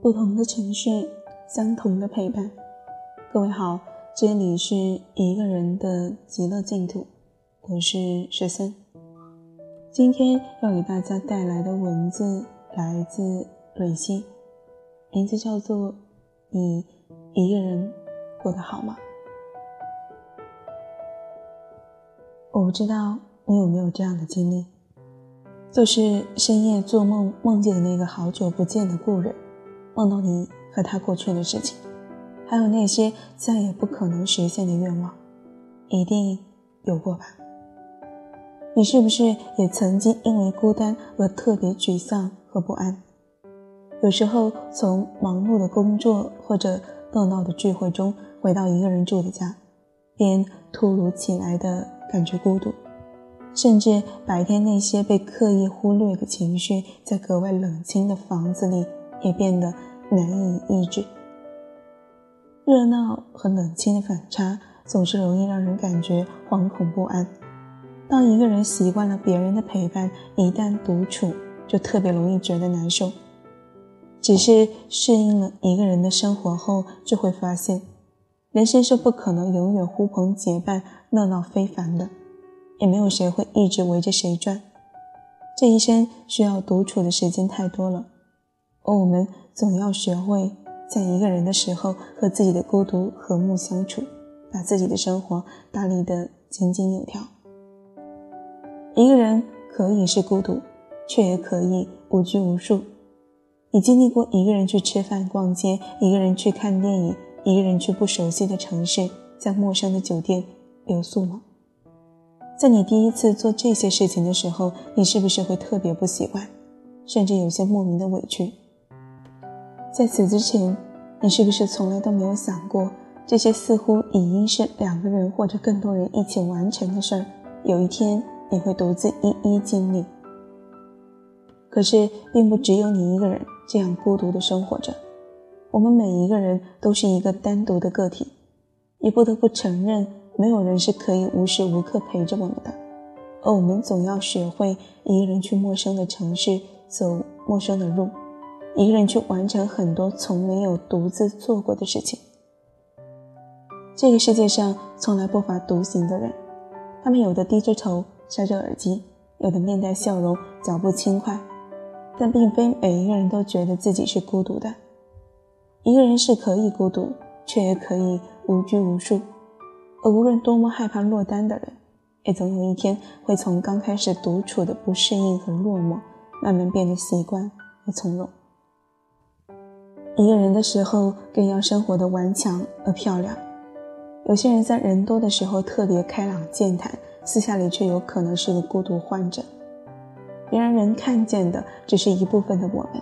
不同的情绪，相同的陪伴。各位好，这里是一个人的极乐净土，我是十三。今天要给大家带来的文字来自蕊希，名字叫做《你一个人过得好吗》。我不知道你有没有这样的经历，就是深夜做梦梦见的那个好久不见的故人。梦到你和他过去的事情，还有那些再也不可能实现的愿望，一定有过吧？你是不是也曾经因为孤单而特别沮丧和不安？有时候从忙碌的工作或者热闹的聚会中回到一个人住的家，便突如其来的感觉孤独，甚至白天那些被刻意忽略的情绪，在格外冷清的房子里也变得。难以抑制，热闹和冷清的反差总是容易让人感觉惶恐不安。当一个人习惯了别人的陪伴，一旦独处，就特别容易觉得难受。只是适应了一个人的生活后，就会发现，人生是不可能永远呼朋结伴、热闹非凡的，也没有谁会一直围着谁转。这一生需要独处的时间太多了，而我们。总要学会在一个人的时候和自己的孤独和睦相处，把自己的生活打理得井井有条。一个人可以是孤独，却也可以无拘无束。你经历过一个人去吃饭、逛街，一个人去看电影，一个人去不熟悉的城市，在陌生的酒店留宿吗？在你第一次做这些事情的时候，你是不是会特别不习惯，甚至有些莫名的委屈？在此之前，你是不是从来都没有想过，这些似乎已应是两个人或者更多人一起完成的事儿，有一天你会独自一一经历？可是，并不只有你一个人这样孤独的生活着，我们每一个人都是一个单独的个体，也不得不承认，没有人是可以无时无刻陪着我们的，而我们总要学会一个人去陌生的城市，走陌生的路。一个人去完成很多从没有独自做过的事情。这个世界上从来不乏独行的人，他们有的低着头塞着耳机，有的面带笑容，脚步轻快，但并非每一个人都觉得自己是孤独的。一个人是可以孤独，却也可以无拘无束。而无论多么害怕落单的人，也总有一天会从刚开始独处的不适应和落寞，慢慢变得习惯和从容。一个人的时候，更要生活的顽强而漂亮。有些人在人多的时候特别开朗健谈，私下里却有可能是个孤独患者。别人能看见的只是一部分的我们，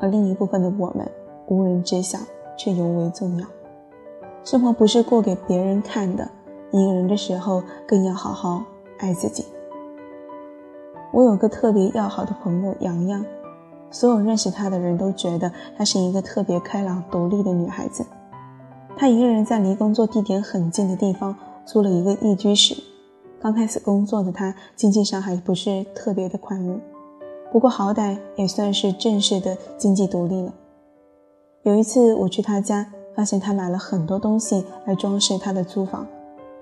而另一部分的我们无人知晓，却尤为重要。生活不是过给别人看的，一个人的时候更要好好爱自己。我有个特别要好的朋友洋洋。所有认识她的人都觉得她是一个特别开朗、独立的女孩子。她一个人在离工作地点很近的地方租了一个一居室。刚开始工作的她，经济上还不是特别的宽裕，不过好歹也算是正式的经济独立了。有一次我去他家，发现他买了很多东西来装饰他的租房，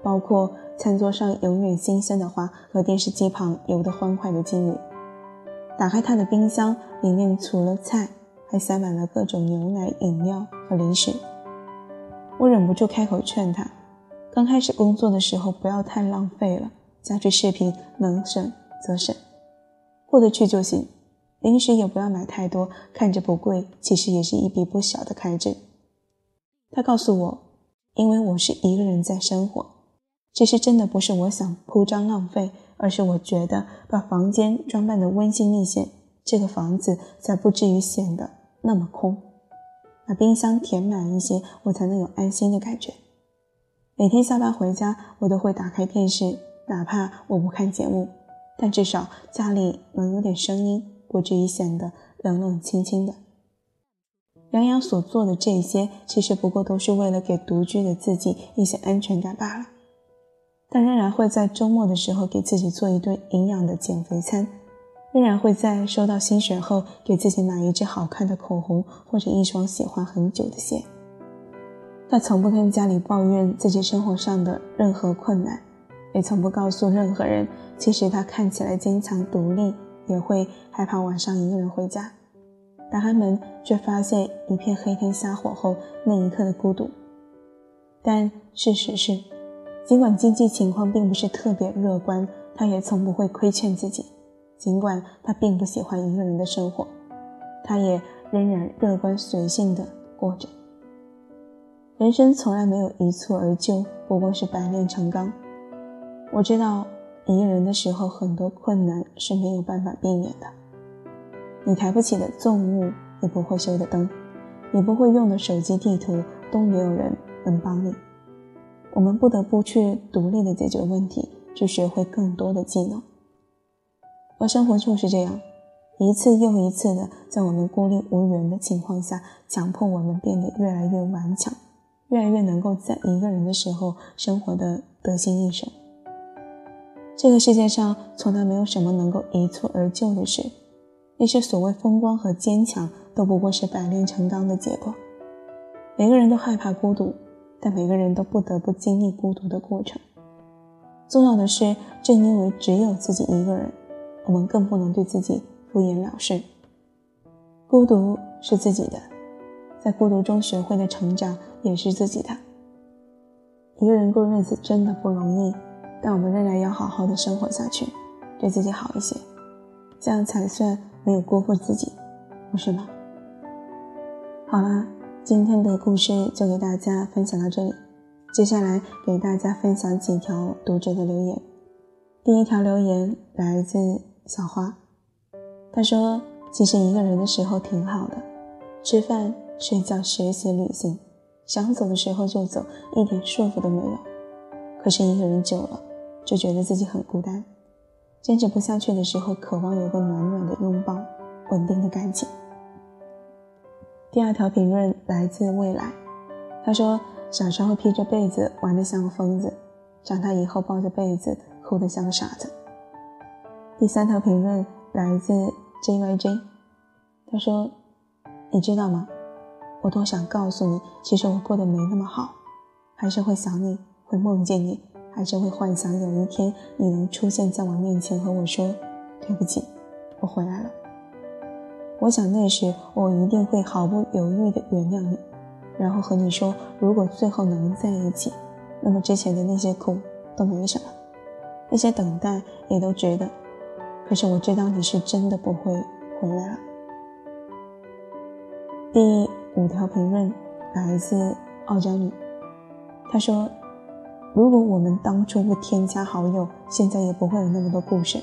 包括餐桌上永远新鲜的花和电视机旁游得欢快的金鱼。打开他的冰箱，里面除了菜，还塞满了各种牛奶、饮料和零食。我忍不住开口劝他：刚开始工作的时候不要太浪费了，家具饰品能省则省，过得去就行。零食也不要买太多，看着不贵，其实也是一笔不小的开支。他告诉我，因为我是一个人在生活，其实真的不是我想铺张浪费。而是我觉得把房间装扮的温馨一些，这个房子才不至于显得那么空。把冰箱填满一些，我才能有安心的感觉。每天下班回家，我都会打开电视，哪怕我不看节目，但至少家里能有点声音，不至于显得冷冷清清的。杨洋所做的这些，其实不过都是为了给独居的自己一些安全感罢了。他仍然会在周末的时候给自己做一顿营养的减肥餐，仍然会在收到薪水后给自己买一支好看的口红或者一双喜欢很久的鞋。他从不跟家里抱怨自己生活上的任何困难，也从不告诉任何人，其实他看起来坚强独立，也会害怕晚上一个人回家。打开门，却发现一片黑天瞎火后那一刻的孤独。但事实是，尽管经济情况并不是特别乐观，他也从不会亏欠自己。尽管他并不喜欢一个人的生活，他也仍然乐观随性的过着。人生从来没有一蹴而就，不过是百炼成钢。我知道，一个人的时候，很多困难是没有办法避免的。你抬不起的重物，也不会修的灯，你不会用的手机地图，都没有人能帮你。我们不得不去独立的解决问题，去学会更多的技能。而生活就是这样，一次又一次的，在我们孤立无援的情况下，强迫我们变得越来越顽强。越来越能够在一个人的时候生活的得心应手。这个世界上从来没有什么能够一蹴而就的事，那些所谓风光和坚强都不过是百炼成钢的结果。每个人都害怕孤独，但每个人都不得不经历孤独的过程。重要的是，正因为只有自己一个人，我们更不能对自己敷衍了事。孤独是自己的，在孤独中学会的成长。也是自己的。一个人过日子真的不容易，但我们仍然要好好的生活下去，对自己好一些，这样才算没有辜负自己，不是吗？好啦，今天的故事就给大家分享到这里，接下来给大家分享几条读者的留言。第一条留言来自小花，他说：“其实一个人的时候挺好的，吃饭、睡觉、学习、旅行。”想走的时候就走，一点束缚都没有。可是一个人久了，就觉得自己很孤单。坚持不下去的时候，渴望有个暖暖的拥抱，稳定的感情。第二条评论来自未来，他说：“小时候披着被子玩得像个疯子，长大以后抱着被子哭得像个傻子。”第三条评论来自 JYJ，他说：“你知道吗？”我多想告诉你，其实我过得没那么好，还是会想你，会梦见你，还是会幻想有一天你能出现在我面前和我说：“对不起，我回来了。”我想那时我一定会毫不犹豫地原谅你，然后和你说：“如果最后能在一起，那么之前的那些苦都没什么，那些等待也都值得。”可是我知道你是真的不会回来了。第。五条评论来自傲娇女，她说：“如果我们当初不添加好友，现在也不会有那么多故事。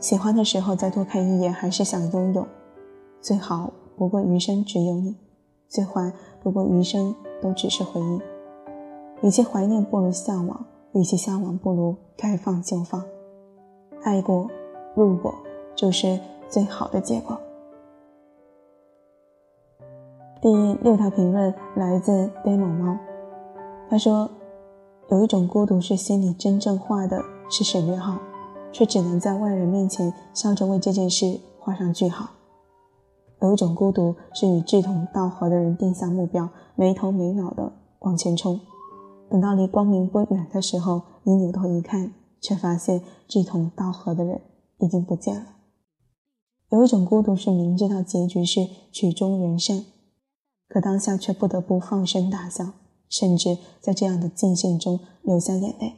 喜欢的时候再多看一眼，还是想拥有。最好不过余生只有你，最坏不过余生都只是回忆。与其怀念，不如向往；与其向往，不如该放就放。爱过，入过，就是最好的结果。”第六条评论来自 demo 猫，他说：“有一种孤独是心里真正画的是省略号，却只能在外人面前笑着为这件事画上句号。有一种孤独是与志同道合的人定下目标，没头没脑的往前冲，等到离光明不远的时候，你扭头一看，却发现志同道合的人已经不见了。有一种孤独是明知道结局是曲终人散。”可当下却不得不放声大笑，甚至在这样的境线中流下眼泪。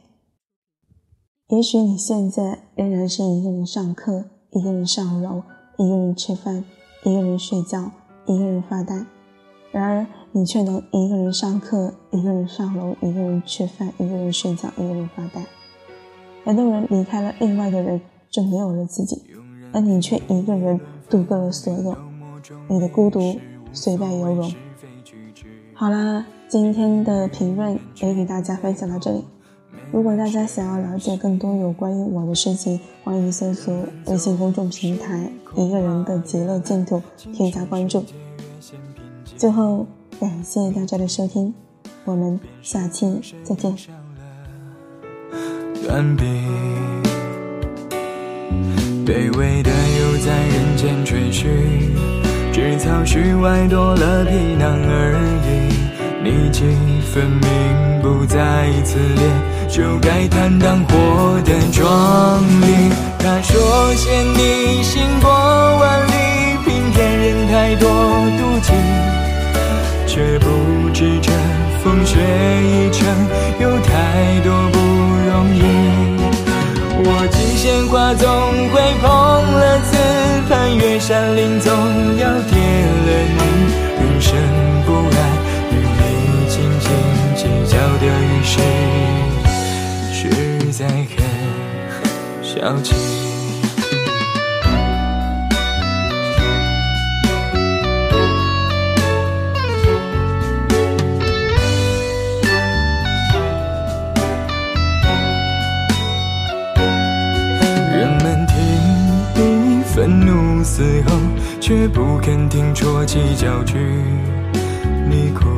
也许你现在仍然是一个人上课，一个人上楼，一个人吃饭，一个人睡觉，一个人发呆。然而，你却能一个人上课，一个人上楼，一个人吃饭，一个人睡觉，一个人发呆。很多人离开了另外的人，就没有了自己，而你却一个人度过了所有。你的孤独。随带游泳。好啦，今天的评论也给大家分享到这里。如果大家想要了解更多有关于我的事情，欢迎搜索微信公众平台“一个人的极乐净土”，添加关注。最后，感谢大家的收听，我们下期再见。断臂。卑微的又在人间追寻，只草絮外多了皮囊而已。你几分明不在此列，就该坦荡活得壮丽。他说嫌你行过万里，平添人太多妒忌，却不知这风雪一程有太多不容易。我尽献花总会碰了瓷，攀越山岭总人们听你。愤怒嘶吼，却不肯听啜泣叫句。你哭，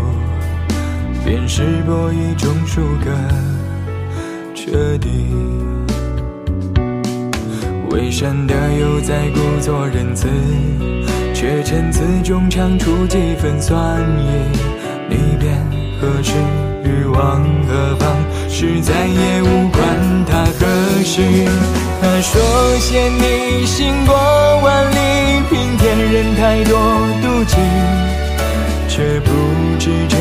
便是博弈中输个彻底。伪善的又在故作仁慈，却陈词中尝出几分酸意。你便何时往何方？是再也无关他何时。他说嫌你行过万里，平添人太多妒忌，却不知这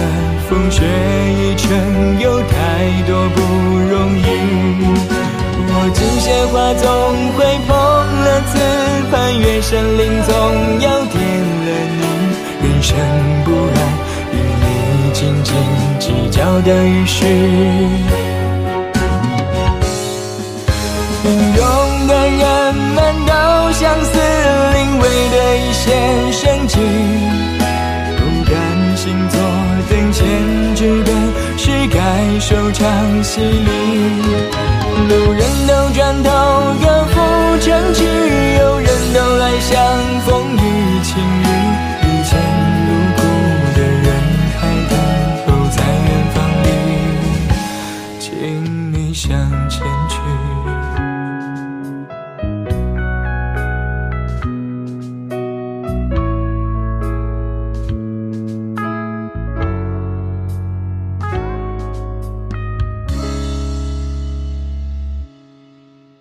风雪一程有太多不容易。我锦鲜花总会碰了瓷，攀越山林总要点了你。人生不安，与你斤斤计较的于事。平庸的人们都相似，临危的一线生机。不甘心坐等闲之辈，是该收场洗礼。路人都转头远赴城去，有人都来相。